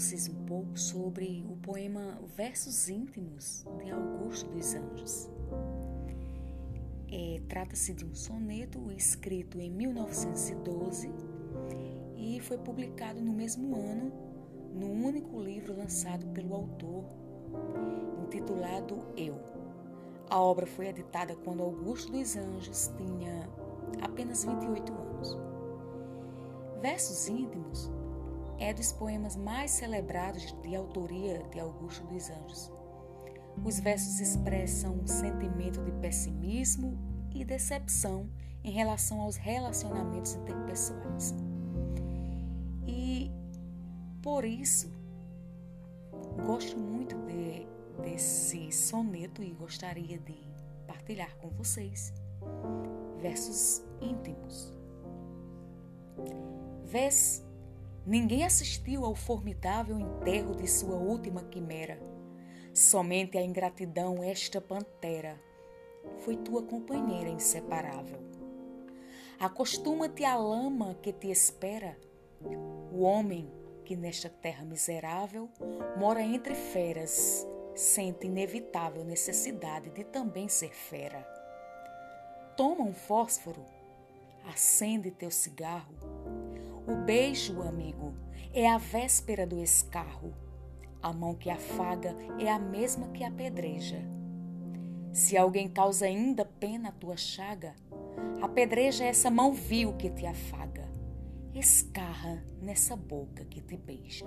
vocês um pouco sobre o poema Versos Íntimos de Augusto dos Anjos. É, Trata-se de um soneto escrito em 1912 e foi publicado no mesmo ano no único livro lançado pelo autor, intitulado Eu. A obra foi editada quando Augusto dos Anjos tinha apenas 28 anos. Versos Íntimos é dos poemas mais celebrados de autoria de Augusto dos Anjos. Os versos expressam um sentimento de pessimismo e decepção em relação aos relacionamentos interpessoais. E por isso gosto muito de, desse soneto e gostaria de partilhar com vocês versos íntimos. Vês Ninguém assistiu ao formidável enterro de sua última quimera. Somente a ingratidão, esta pantera, foi tua companheira inseparável. Acostuma-te à lama que te espera. O homem que nesta terra miserável mora entre feras, sente inevitável necessidade de também ser fera. Toma um fósforo, acende teu cigarro o beijo, amigo, é a véspera do escarro. A mão que afaga é a mesma que apedreja. Se alguém causa ainda pena a tua chaga, apedreja essa mão vil que te afaga. Escarra nessa boca que te beija.